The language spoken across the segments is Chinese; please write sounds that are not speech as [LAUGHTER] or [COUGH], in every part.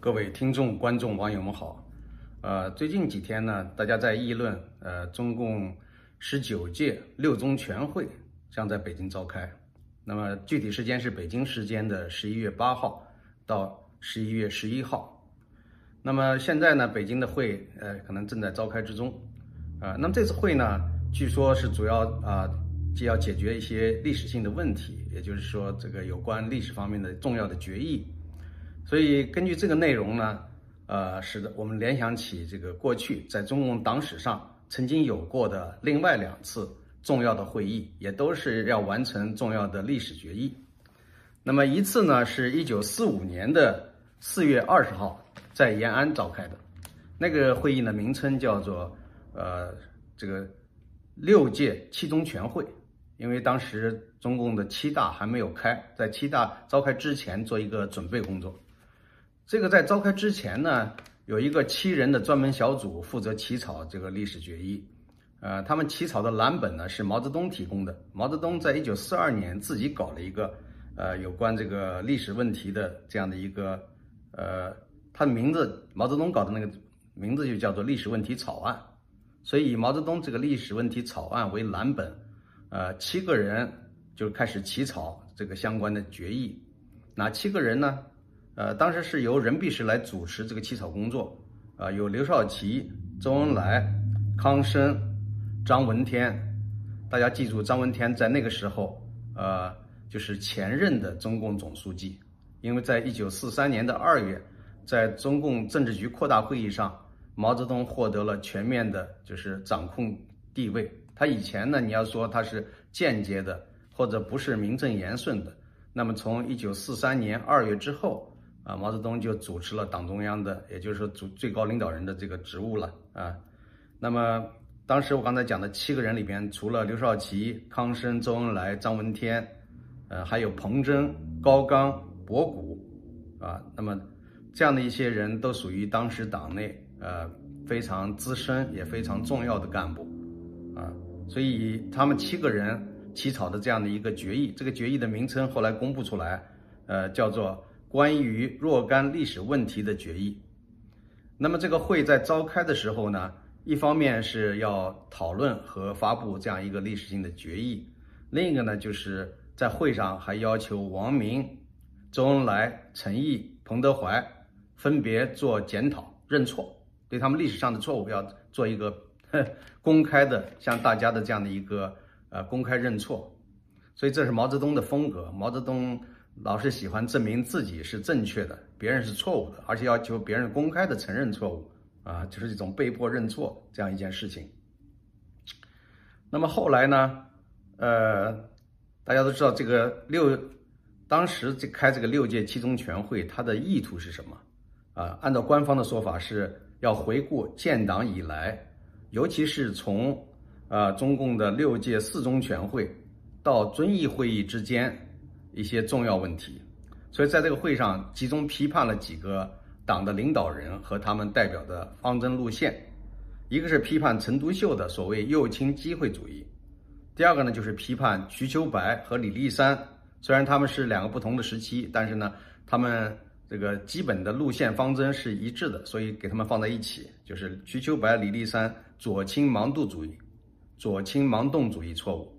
各位听众、观众、网友们好。呃，最近几天呢，大家在议论，呃，中共十九届六中全会将在北京召开。那么具体时间是北京时间的十一月八号到十一月十一号。那么现在呢，北京的会，呃，可能正在召开之中。啊，那么这次会呢，据说是主要啊，既要解决一些历史性的问题，也就是说，这个有关历史方面的重要的决议。所以根据这个内容呢，呃，使得我们联想起这个过去在中共党史上曾经有过的另外两次重要的会议，也都是要完成重要的历史决议。那么一次呢，是一九四五年的四月二十号在延安召开的，那个会议呢名称叫做呃这个六届七中全会，因为当时中共的七大还没有开，在七大召开之前做一个准备工作。这个在召开之前呢，有一个七人的专门小组负责起草这个历史决议，呃，他们起草的蓝本呢是毛泽东提供的。毛泽东在一九四二年自己搞了一个，呃，有关这个历史问题的这样的一个，呃，他的名字毛泽东搞的那个名字就叫做历史问题草案，所以以毛泽东这个历史问题草案为蓝本，呃，七个人就开始起草这个相关的决议，哪七个人呢？呃，当时是由任弼时来主持这个起草工作，啊，有刘少奇、周恩来、康生、张闻天。大家记住，张闻天在那个时候，呃，就是前任的中共总书记，因为在一九四三年的二月，在中共政治局扩大会议上，毛泽东获得了全面的，就是掌控地位。他以前呢，你要说他是间接的，或者不是名正言顺的，那么从一九四三年二月之后。啊，毛泽东就主持了党中央的，也就是说主最高领导人的这个职务了啊。那么当时我刚才讲的七个人里边，除了刘少奇、康生、周恩来、张闻天，呃，还有彭真、高岗、博古，啊，那么这样的一些人都属于当时党内呃非常资深也非常重要的干部啊。所以他们七个人起草的这样的一个决议，这个决议的名称后来公布出来，呃，叫做。关于若干历史问题的决议，那么这个会在召开的时候呢，一方面是要讨论和发布这样一个历史性的决议，另一个呢，就是在会上还要求王明、周恩来、陈毅、彭德怀分别做检讨、认错，对他们历史上的错误要做一个 [LAUGHS] 公开的向大家的这样的一个呃公开认错，所以这是毛泽东的风格，毛泽东。老是喜欢证明自己是正确的，别人是错误的，而且要求别人公开的承认错误，啊，就是一种被迫认错这样一件事情。那么后来呢，呃，大家都知道这个六，当时这开这个六届七中全会，它的意图是什么？啊，按照官方的说法是要回顾建党以来，尤其是从啊中共的六届四中全会到遵义会议之间。一些重要问题，所以在这个会上集中批判了几个党的领导人和他们代表的方针路线。一个是批判陈独秀的所谓右倾机会主义，第二个呢就是批判瞿秋白和李立三。虽然他们是两个不同的时期，但是呢，他们这个基本的路线方针是一致的，所以给他们放在一起，就是瞿秋白、李立三左倾盲动主义，左倾盲动主义错误。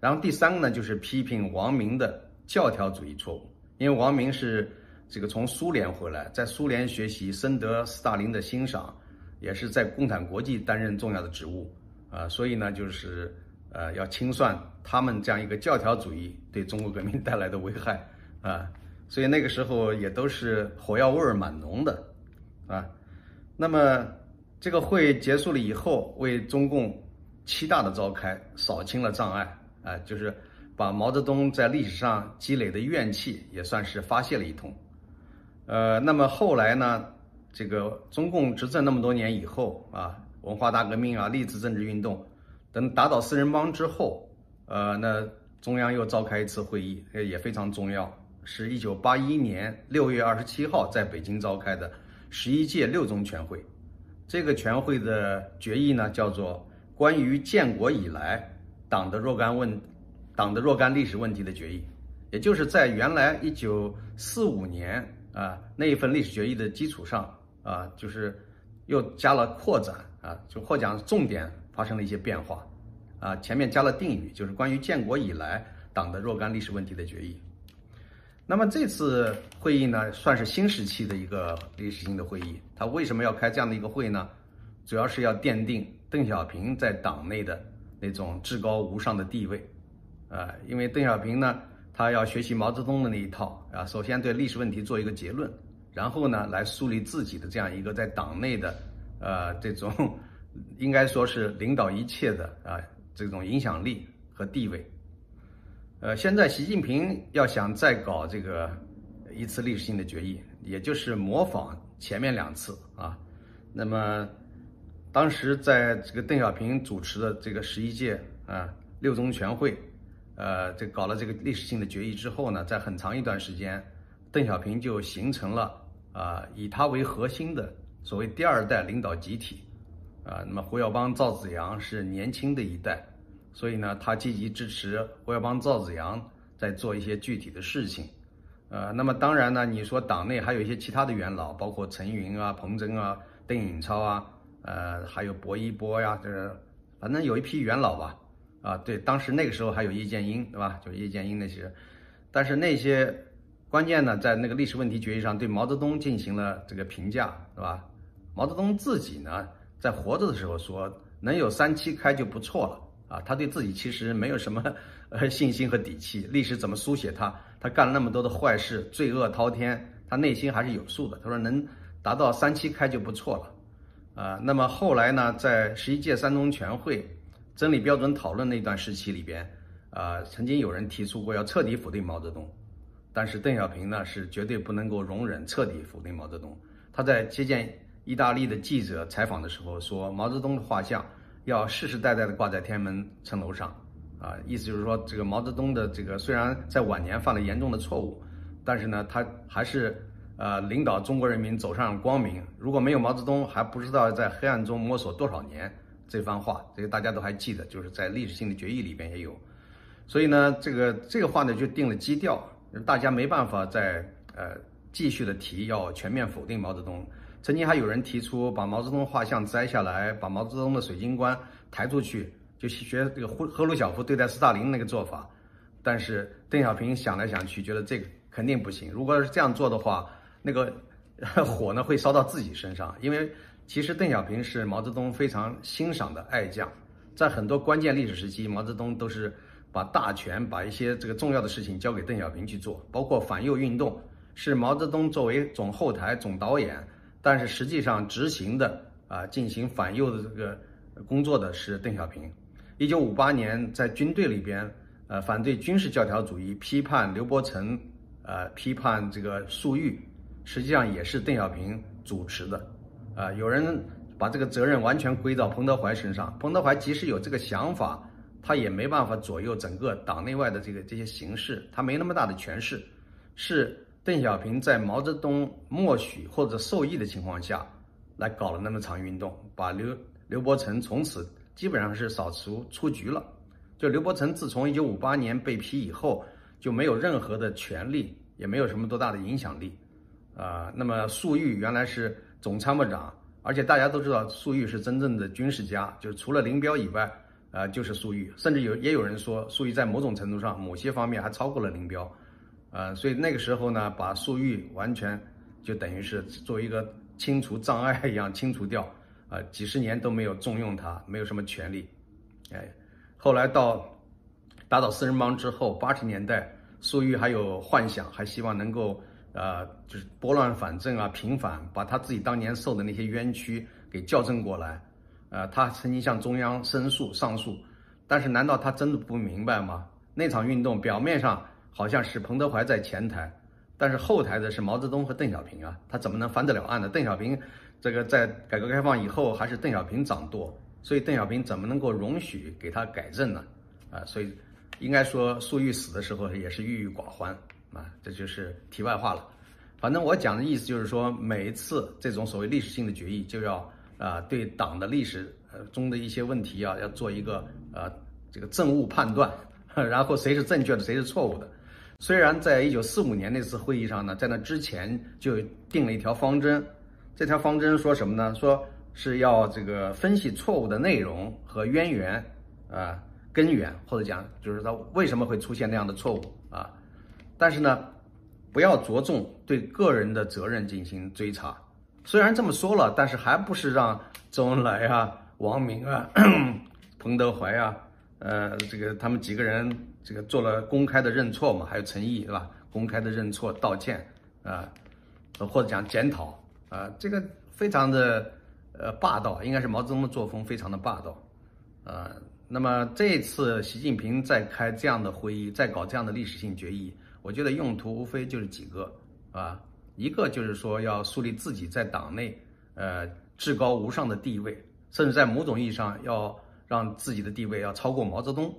然后第三个呢就是批评王明的。教条主义错误，因为王明是这个从苏联回来，在苏联学习，深得斯大林的欣赏，也是在共产国际担任重要的职务啊，所以呢，就是呃要清算他们这样一个教条主义对中国革命带来的危害啊，所以那个时候也都是火药味儿蛮浓的啊。那么这个会结束了以后，为中共七大的召开扫清了障碍啊，就是。把毛泽东在历史上积累的怨气也算是发泄了一通，呃，那么后来呢，这个中共执政那么多年以后啊，文化大革命啊，历次政治运动等打倒四人帮之后，呃，那中央又召开一次会议，也非常重要，是一九八一年六月二十七号在北京召开的十一届六中全会，这个全会的决议呢，叫做《关于建国以来党的若干问》。党的若干历史问题的决议，也就是在原来一九四五年啊，那一份历史决议的基础上啊，就是又加了扩展啊，就获奖重点发生了一些变化啊，前面加了定语，就是关于建国以来党的若干历史问题的决议。那么这次会议呢，算是新时期的一个历史性的会议。他为什么要开这样的一个会呢？主要是要奠定邓小平在党内的那种至高无上的地位，啊，因为邓小平呢，他要学习毛泽东的那一套啊，首先对历史问题做一个结论，然后呢，来树立自己的这样一个在党内的，呃，这种应该说是领导一切的啊，这种影响力和地位。呃，现在习近平要想再搞这个一次历史性的决议，也就是模仿前面两次啊，那么。当时在这个邓小平主持的这个十一届啊六中全会，呃，这搞了这个历史性的决议之后呢，在很长一段时间，邓小平就形成了啊以他为核心的所谓第二代领导集体，啊，那么胡耀邦、赵紫阳是年轻的一代，所以呢，他积极支持胡耀邦、赵紫阳在做一些具体的事情，呃，那么当然呢，你说党内还有一些其他的元老，包括陈云啊、彭真啊、邓颖超啊。呃，还有薄一波呀，就是反正有一批元老吧，啊，对，当时那个时候还有叶剑英，对吧？就叶剑英那些，但是那些关键呢，在那个历史问题决议上对毛泽东进行了这个评价，对吧？毛泽东自己呢，在活着的时候说能有三七开就不错了，啊，他对自己其实没有什么呃 [LAUGHS] 信心和底气，历史怎么书写他，他干了那么多的坏事，罪恶滔天，他内心还是有数的。他说能达到三七开就不错了。啊，那么后来呢，在十一届三中全会真理标准讨论那段时期里边，啊，曾经有人提出过要彻底否定毛泽东，但是邓小平呢是绝对不能够容忍彻底否定毛泽东。他在接见意大利的记者采访的时候说，毛泽东的画像要世世代代的挂在天安门城楼上，啊，意思就是说，这个毛泽东的这个虽然在晚年犯了严重的错误，但是呢，他还是。呃，领导中国人民走上光明。如果没有毛泽东，还不知道在黑暗中摸索多少年。这番话，这个大家都还记得，就是在历史性的决议里边也有。所以呢，这个这个话呢就定了基调，大家没办法再呃继续的提要全面否定毛泽东。曾经还有人提出把毛泽东画像摘下来，把毛泽东的水晶棺抬出去，就学这个赫赫鲁晓夫对待斯大林那个做法。但是邓小平想来想去，觉得这个肯定不行。如果是这样做的话，那个火呢会烧到自己身上，因为其实邓小平是毛泽东非常欣赏的爱将，在很多关键历史时期，毛泽东都是把大权、把一些这个重要的事情交给邓小平去做，包括反右运动是毛泽东作为总后台、总导演，但是实际上执行的啊进行反右的这个工作的是邓小平。一九五八年在军队里边，呃反对军事教条主义，批判刘伯承，呃批判这个粟裕。实际上也是邓小平主持的，啊，有人把这个责任完全归到彭德怀身上。彭德怀即使有这个想法，他也没办法左右整个党内外的这个这些形势，他没那么大的权势。是邓小平在毛泽东默许或者授意的情况下，来搞了那么场运动，把刘刘伯承从此基本上是扫除出局了。就刘伯承自从一九五八年被批以后，就没有任何的权利，也没有什么多大的影响力。啊，那么粟裕原来是总参谋长，而且大家都知道粟裕是真正的军事家，就是除了林彪以外，啊，就是粟裕，甚至有也有人说粟裕在某种程度上某些方面还超过了林彪，啊，所以那个时候呢，把粟裕完全就等于是作为一个清除障碍一样清除掉，啊，几十年都没有重用他，没有什么权利，哎，后来到打倒四人帮之后，八十年代粟裕还有幻想，还希望能够。呃，就是拨乱反正啊，平反，把他自己当年受的那些冤屈给校正过来。呃，他曾经向中央申诉、上诉，但是难道他真的不明白吗？那场运动表面上好像是彭德怀在前台，但是后台的是毛泽东和邓小平啊，他怎么能翻得了案呢？邓小平这个在改革开放以后还是邓小平掌舵，所以邓小平怎么能够容许给他改正呢？啊，所以应该说粟裕死的时候也是郁郁寡欢。啊，这就是题外话了。反正我讲的意思就是说，每一次这种所谓历史性的决议，就要啊对党的历史呃中的一些问题啊，要做一个呃这个政务判断，然后谁是正确的，谁是错误的。虽然在一九四五年那次会议上呢，在那之前就定了一条方针，这条方针说什么呢？说是要这个分析错误的内容和渊源啊、根源，或者讲就是它为什么会出现那样的错误啊。但是呢，不要着重对个人的责任进行追查。虽然这么说了，但是还不是让周恩来啊、王明啊、[CLEARS THROAT] 彭德怀啊，呃，这个他们几个人这个做了公开的认错嘛，还有陈毅是吧？公开的认错道歉啊，或者讲检讨啊，这个非常的呃霸道，应该是毛泽东的作风非常的霸道啊。那么这次习近平在开这样的会议，在搞这样的历史性决议，我觉得用途无非就是几个啊，一个就是说要树立自己在党内呃至高无上的地位，甚至在某种意义上要让自己的地位要超过毛泽东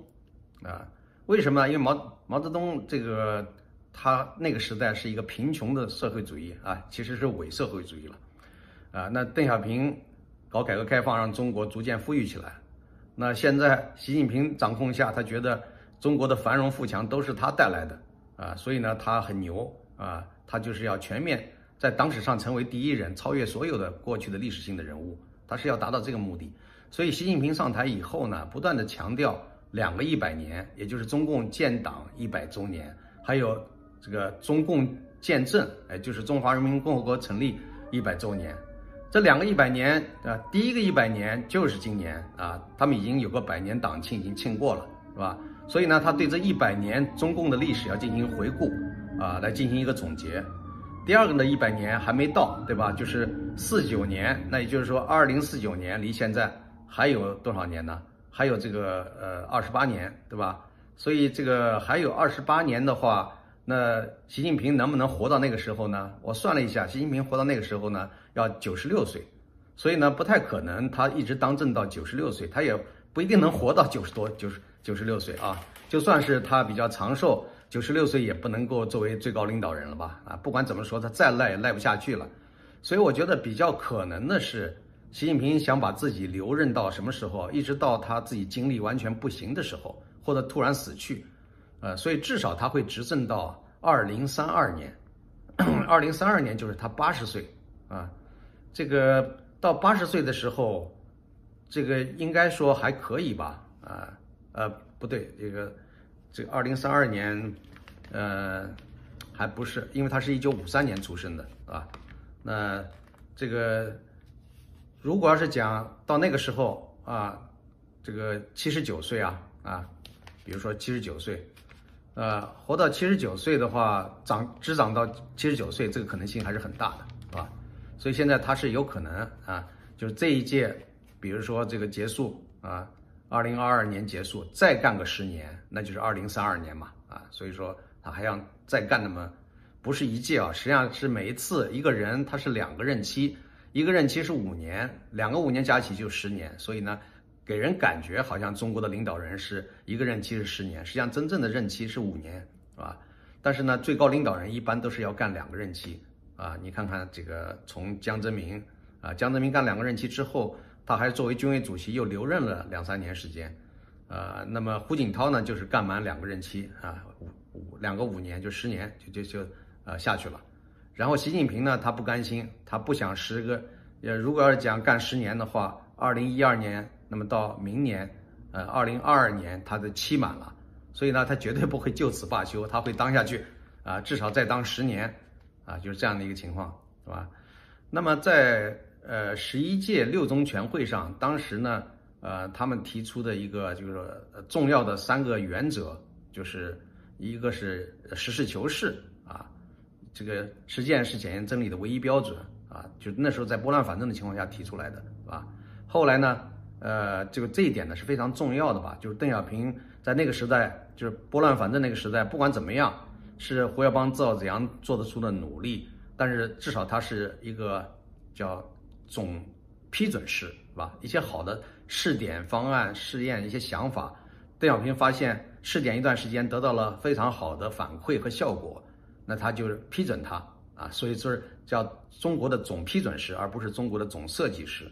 啊。为什么呢？因为毛毛泽东这个他那个时代是一个贫穷的社会主义啊，其实是伪社会主义了啊。那邓小平搞改革开放，让中国逐渐富裕起来。那现在习近平掌控下，他觉得中国的繁荣富强都是他带来的啊，所以呢，他很牛啊，他就是要全面在党史上成为第一人，超越所有的过去的历史性的人物，他是要达到这个目的。所以习近平上台以后呢，不断的强调两个一百年，也就是中共建党一百周年，还有这个中共建政，哎，就是中华人民共和国成立一百周年。这两个一百年啊，第一个一百年就是今年啊，他们已经有个百年党庆，已经庆过了，是吧？所以呢，他对这一百年中共的历史要进行回顾啊，来进行一个总结。第二个呢，一百年还没到，对吧？就是四九年，那也就是说，二零四九年离现在还有多少年呢？还有这个呃二十八年，对吧？所以这个还有二十八年的话。那习近平能不能活到那个时候呢？我算了一下，习近平活到那个时候呢，要九十六岁，所以呢，不太可能他一直当政到九十六岁，他也不一定能活到九十多、九十九十六岁啊。就算是他比较长寿，九十六岁也不能够作为最高领导人了吧？啊，不管怎么说，他再赖也赖不下去了。所以我觉得比较可能的是，习近平想把自己留任到什么时候？一直到他自己精力完全不行的时候，或者突然死去。呃，所以至少他会执政到二零三二年，二零三二年就是他八十岁啊，这个到八十岁的时候，这个应该说还可以吧？啊，呃，不对，这个这个二零三二年，呃，还不是，因为他是一九五三年出生的啊。那这个如果要是讲到那个时候啊，这个七十九岁啊啊，比如说七十九岁。呃，活到七十九岁的话，长只长到七十九岁，这个可能性还是很大的，是吧？所以现在他是有可能啊，就是这一届，比如说这个结束啊，二零二二年结束，再干个十年，那就是二零三二年嘛，啊，所以说他还要再干那么，不是一届啊，实际上是每一次一个人他是两个任期，一个任期是五年，两个五年加起就十年，所以呢。给人感觉好像中国的领导人是一个任期是十年，实际上真正的任期是五年，是吧？但是呢，最高领导人一般都是要干两个任期啊。你看看这个，从江泽民啊，江泽民干两个任期之后，他还作为军委主席又留任了两三年时间，呃，那么胡锦涛呢，就是干满两个任期啊，五五两个五年就十年就就就呃下去了。然后习近平呢，他不甘心，他不想十个，呃，如果要是讲干十年的话，二零一二年。那么到明年，呃，二零二二年他的期满了，所以呢，他绝对不会就此罢休，他会当下去，啊，至少再当十年，啊，就是这样的一个情况，是吧？那么在呃十一届六中全会上，当时呢，呃，他们提出的一个就是说重要的三个原则，就是一个是实事求是啊，这个实践是检验真理的唯一标准啊，就那时候在拨乱反正的情况下提出来的，是吧？后来呢？呃，这个这一点呢是非常重要的吧？就是邓小平在那个时代，就是拨乱反正那个时代，不管怎么样，是胡耀邦、赵紫阳做得出的努力，但是至少他是一个叫总批准式，是吧？一些好的试点方案、试验一些想法，邓小平发现试点一段时间得到了非常好的反馈和效果，那他就是批准他啊，所以是叫中国的总批准师，而不是中国的总设计师，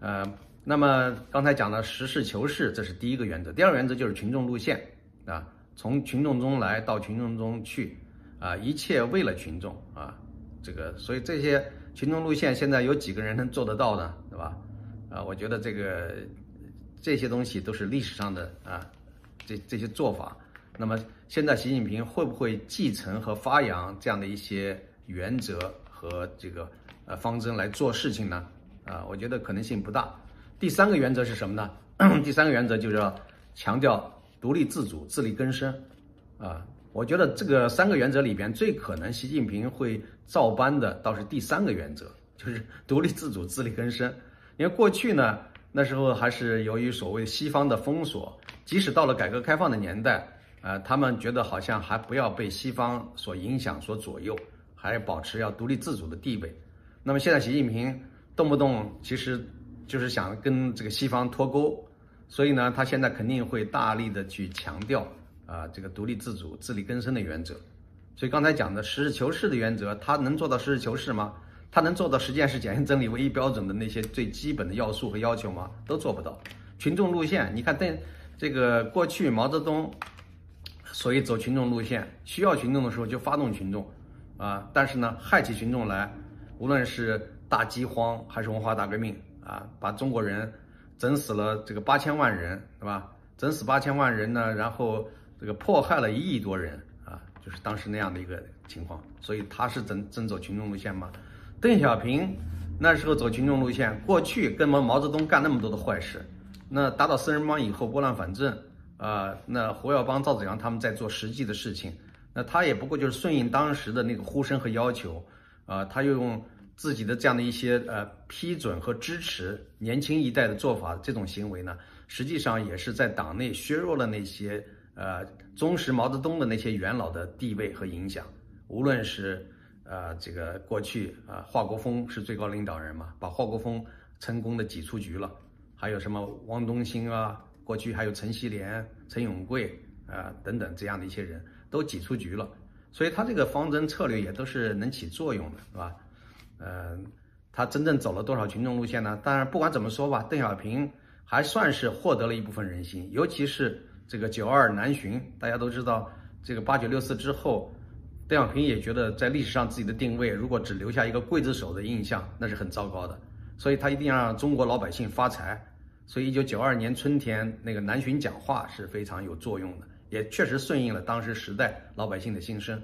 呃。那么刚才讲的实事求是，这是第一个原则。第二个原则就是群众路线啊，从群众中来到群众中去，啊，一切为了群众啊，这个，所以这些群众路线现在有几个人能做得到呢？对吧？啊，我觉得这个这些东西都是历史上的啊，这这些做法。那么现在习近平会不会继承和发扬这样的一些原则和这个呃方针来做事情呢？啊，我觉得可能性不大。第三个原则是什么呢？[CLEARS THROAT] 第三个原则就是要强调独立自主、自力更生。啊，我觉得这个三个原则里边最可能习近平会照搬的倒是第三个原则，就是独立自主、自力更生。因为过去呢，那时候还是由于所谓西方的封锁，即使到了改革开放的年代。呃，他们觉得好像还不要被西方所影响、所左右，还保持要独立自主的地位。那么现在习近平动不动其实就是想跟这个西方脱钩，所以呢，他现在肯定会大力的去强调啊这个独立自主、自力更生的原则。所以刚才讲的实事求是的原则，他能做到实事求是吗？他能做到实践是检验真理唯一标准的那些最基本的要素和要求吗？都做不到。群众路线，你看，但这个过去毛泽东。所以走群众路线，需要群众的时候就发动群众，啊，但是呢，害起群众来，无论是大饥荒还是文化大革命，啊，把中国人整死了这个八千万人，对吧？整死八千万人呢，然后这个迫害了一亿多人，啊，就是当时那样的一个情况。所以他是真真走群众路线吗？邓小平那时候走群众路线，过去跟毛毛泽东干那么多的坏事，那打倒四人帮以后拨乱反正。啊，那胡耀邦、赵紫阳他们在做实际的事情，那他也不过就是顺应当时的那个呼声和要求，啊，他又用自己的这样的一些呃批准和支持年轻一代的做法，这种行为呢，实际上也是在党内削弱了那些呃忠实毛泽东的那些元老的地位和影响。无论是呃这个过去啊，华国锋是最高领导人嘛，把华国锋成功的挤出局了，还有什么汪东兴啊。过去还有陈锡联、陈永贵啊等等这样的一些人都挤出局了，所以他这个方针策略也都是能起作用的，是吧？嗯，他真正走了多少群众路线呢？当然，不管怎么说吧，邓小平还算是获得了一部分人心，尤其是这个九二南巡，大家都知道，这个八九六四之后，邓小平也觉得在历史上自己的定位，如果只留下一个刽子手的印象，那是很糟糕的，所以他一定要让中国老百姓发财。所以，一九九二年春天那个南巡讲话是非常有作用的，也确实顺应了当时时代老百姓的心声。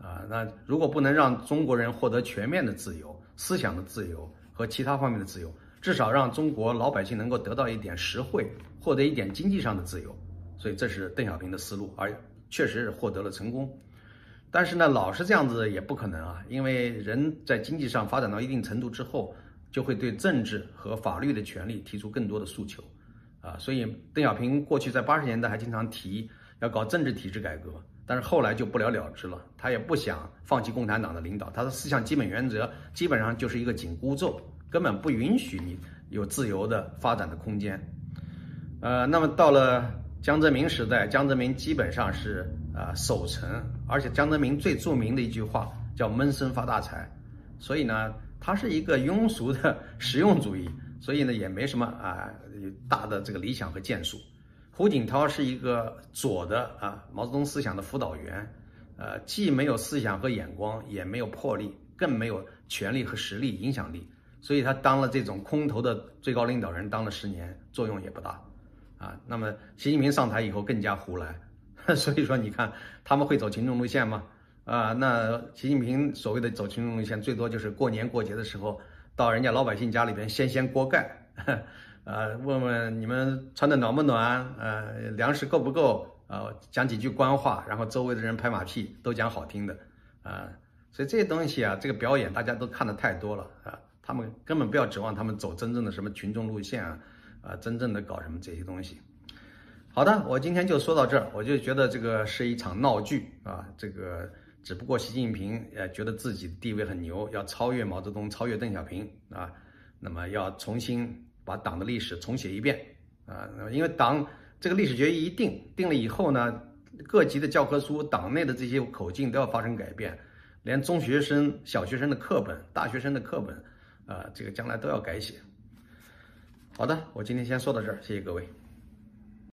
啊，那如果不能让中国人获得全面的自由、思想的自由和其他方面的自由，至少让中国老百姓能够得到一点实惠，获得一点经济上的自由。所以，这是邓小平的思路，而确实是获得了成功。但是呢，老是这样子也不可能啊，因为人在经济上发展到一定程度之后。就会对政治和法律的权利提出更多的诉求，啊，所以邓小平过去在八十年代还经常提要搞政治体制改革，但是后来就不了了之了。他也不想放弃共产党的领导，他的思想基本原则基本上就是一个紧箍咒，根本不允许你有自由的发展的空间。呃，那么到了江泽民时代，江泽民基本上是啊守成，而且江泽民最著名的一句话叫闷声发大财，所以呢。他是一个庸俗的实用主义，所以呢也没什么啊大的这个理想和建树。胡锦涛是一个左的啊毛泽东思想的辅导员，呃既没有思想和眼光，也没有魄力，更没有权力和实力影响力，所以他当了这种空头的最高领导人，当了十年，作用也不大啊。那么习近平上台以后更加胡来，[LAUGHS] 所以说你看他们会走群众路线吗？啊，那习近平所谓的走群众路线，最多就是过年过节的时候，到人家老百姓家里边掀掀锅盖，呃，[LAUGHS] 问问你们穿的暖不暖，呃，粮食够不够，呃，讲几句官话，然后周围的人拍马屁，都讲好听的，啊，所以这些东西啊，这个表演大家都看的太多了啊，他们根本不要指望他们走真正的什么群众路线啊，啊，真正的搞什么这些东西。好的，我今天就说到这儿，我就觉得这个是一场闹剧啊，这个。只不过习近平呃觉得自己地位很牛，要超越毛泽东，超越邓小平啊，那么要重新把党的历史重写一遍啊，因为党这个历史决议一定定了以后呢，各级的教科书、党内的这些口径都要发生改变，连中学生、小学生的课本、大学生的课本，啊，这个将来都要改写。好的，我今天先说到这儿，谢谢各位。